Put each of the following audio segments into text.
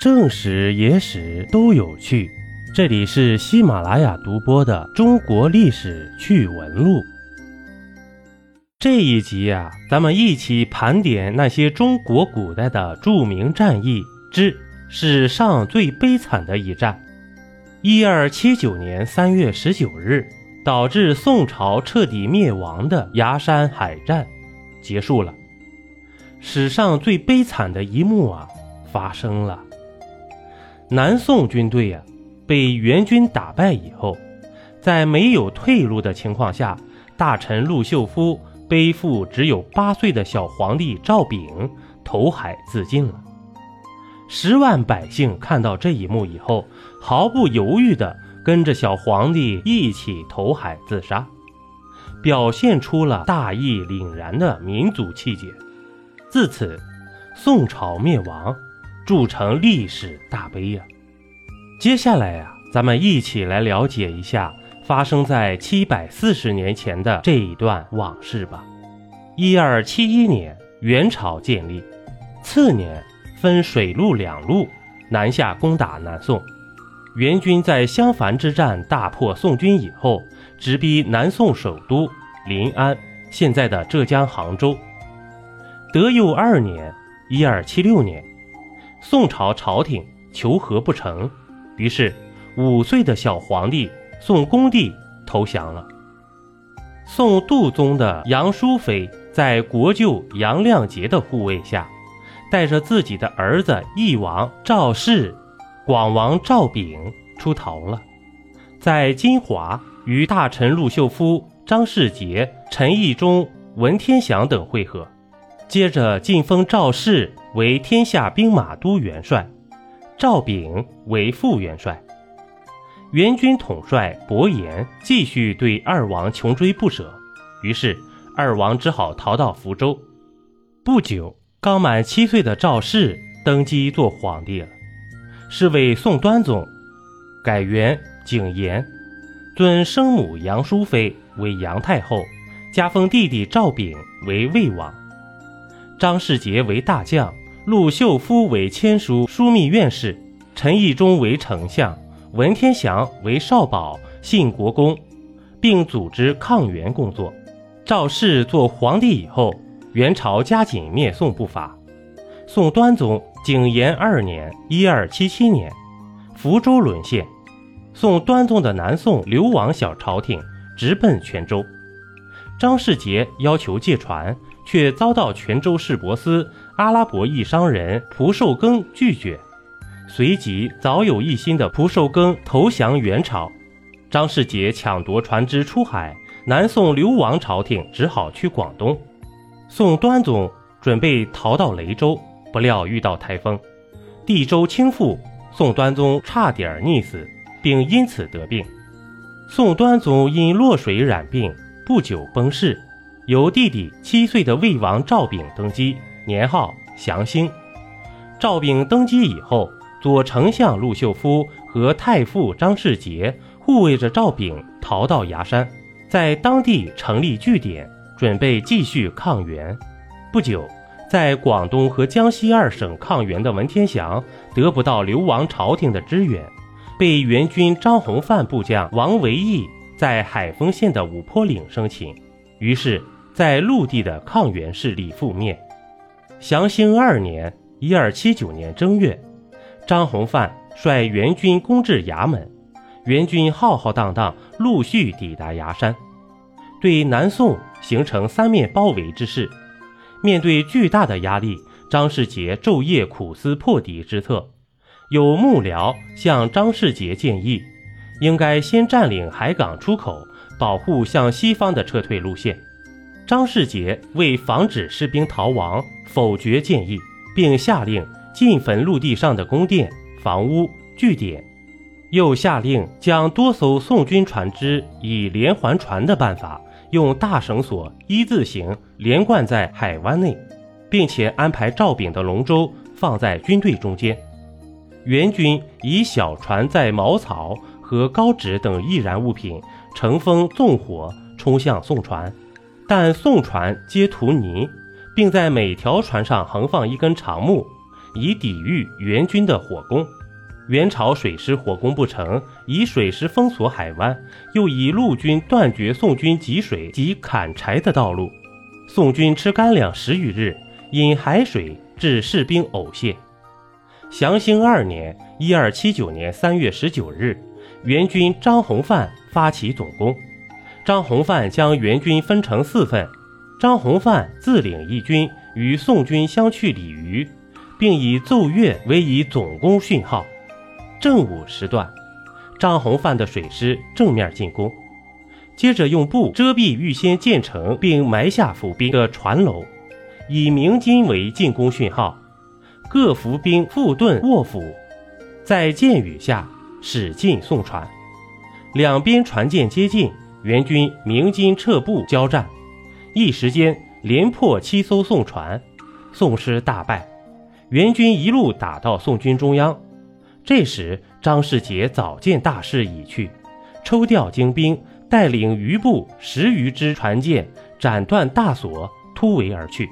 正史、野史都有趣。这里是喜马拉雅独播的《中国历史趣闻录》。这一集呀、咱们一起盘点那些中国古代的著名战役之史上最悲惨的一战——一二七九年三月十九日，导致宋朝彻底灭亡的崖山海战结束了。史上最悲惨的一幕啊，发生了。南宋军队呀、被元军打败以后，在没有退路的情况下，大臣陆秀夫背负只有八岁的小皇帝赵昺投海自尽了。十万百姓看到这一幕以后，毫不犹豫地跟着小皇帝一起投海自杀，表现出了大义凛然的民族气节。自此，宋朝灭亡，铸成历史大悲呀、接下来呀、咱们一起来了解一下发生在七百四十年前的这一段往事吧。一二七一年，元朝建立，次年分水陆两路南下攻打南宋。元军在襄樊之战大破宋军以后，直逼南宋首都临安（现在的浙江杭州）。德佑二年（一二七六年），宋朝朝廷求和不成，于是五岁的小皇帝宋恭帝投降了。宋度宗的杨淑妃在国舅杨亮节的护卫下，带着自己的儿子义王赵氏、广王赵昺出逃了，在金华与大臣陆秀夫、张世杰、陈义忠、文天祥等会合。接着晋封赵氏为天下兵马都元帅，赵昺为副元帅。元军统帅伯颜继续对二王穷追不舍，于是二王只好逃到福州。不久，刚满七岁的赵氏登基做皇帝了，是为宋端宗，改元景延，尊生母杨淑妃为杨太后，加封弟弟赵昺为魏王。张世杰为大将，陆秀夫为签书枢密院事，陈义忠为丞相，文天祥为少保、信国公，并组织抗元工作。赵氏做皇帝以后，元朝加紧灭宋步伐。宋端宗景延二年（一二七七年），福州沦陷，宋端宗的南宋流亡小朝廷直奔泉州。张世杰要求借船。却遭到泉州市舶司阿拉伯裔商人蒲寿庚拒绝，随即早有一心的蒲寿庚投降元朝，张世杰抢夺船只出海，南宋流亡朝廷只好去广东。宋端宗准备逃到雷州，不料遇到台风，地州倾覆，宋端宗差点溺死，并因此得病。宋端宗因落水染病，不久崩逝。由弟弟七岁的魏王赵昺登基，年号祥兴。赵昺登基以后，左丞相陆秀夫和太傅张世杰护卫着赵昺逃到崖山，在当地成立据点，准备继续抗元。不久，在广东和江西二省抗元的文天祥得不到流亡朝廷的支援，被元军张弘范部将王维义在海丰县的五坡岭生擒，于是。在陆地的抗元势力覆灭。祥兴二年（一二七九年）正月，张弘范率元军攻至衙门，元军浩浩荡荡陆续抵达崖山，对南宋形成三面包围之势。面对巨大的压力，张世杰昼夜苦思破敌之策。有幕僚向张世杰建议，应该先占领海港出口，保护向西方的撤退路线。张世杰为防止士兵逃亡，否决建议，并下令进焚陆地上的宫殿、房屋、据点，又下令将多艘宋军船只以连环船的办法，用大绳索一字形连贯在海湾内，并且安排赵炳的龙舟放在军队中间。元军以小船载茅草和高纸等易燃物品，乘风纵火冲向宋船。但宋船皆涂泥，并在每条船上横放一根长木，以抵御元军的火攻。元朝水师火攻不成，以水师封锁海湾，又以陆军断绝宋军汲水及砍柴的道路。宋军吃干粮十余日，饮海水，致士兵呕泻。祥兴二年（一二七九年）三月十九日，元军张弘范发起总攻。张弘范将援军分成四份，张弘范自领一军与宋军相去鲤鱼，并以奏乐为以总攻讯号。正午时段，张弘范的水师正面进攻，接着用布遮蔽预先建成并埋下伏兵的船楼，以鸣金为进攻讯号，各伏兵复盾卧伏，在箭雨下使劲送船，两边船舰接近，元军鸣金撤步交战，一时间连破七艘宋船，宋师大败，元军一路打到宋军中央。这时，张世杰早见大势已去，抽调精兵，带领余部十余支船舰，斩断大索，突围而去。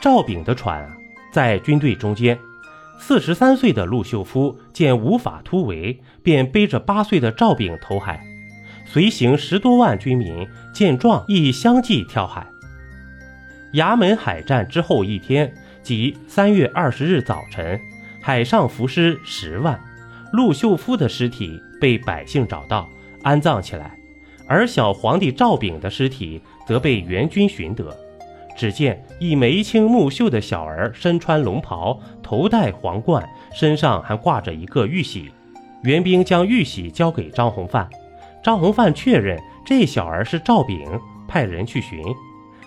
赵炳的船在军队中间。四十三岁的陆秀夫见无法突围，便背着八岁的赵炳投海。随行十多万军民见状，亦相继跳海。衙门海战之后一天，即三月二十日早晨。海上浮尸十万，陆秀夫的尸体被百姓找到，安葬起来；而小皇帝赵炳的尸体则被元军寻得。只见一眉清目秀的小儿，身穿龙袍，头戴皇冠，身上还挂着一个玉玺。元兵将玉玺交给张弘范，张弘范确认这小儿是赵炳，派人去寻。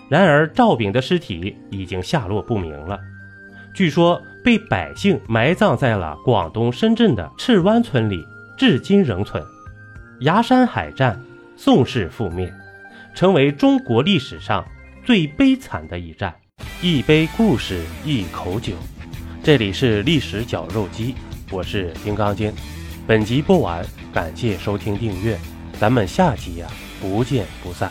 然而赵炳的尸体已经下落不明了。据说被百姓埋葬在了广东深圳的赤湾村里，至今仍存。崖山海战，宋氏覆灭，成为中国历史上最悲惨的一战。一杯故事，一口酒。这里是历史绞肉机，我是金刚经。本集播完，感谢收听订阅，咱们下集呀，不见不散。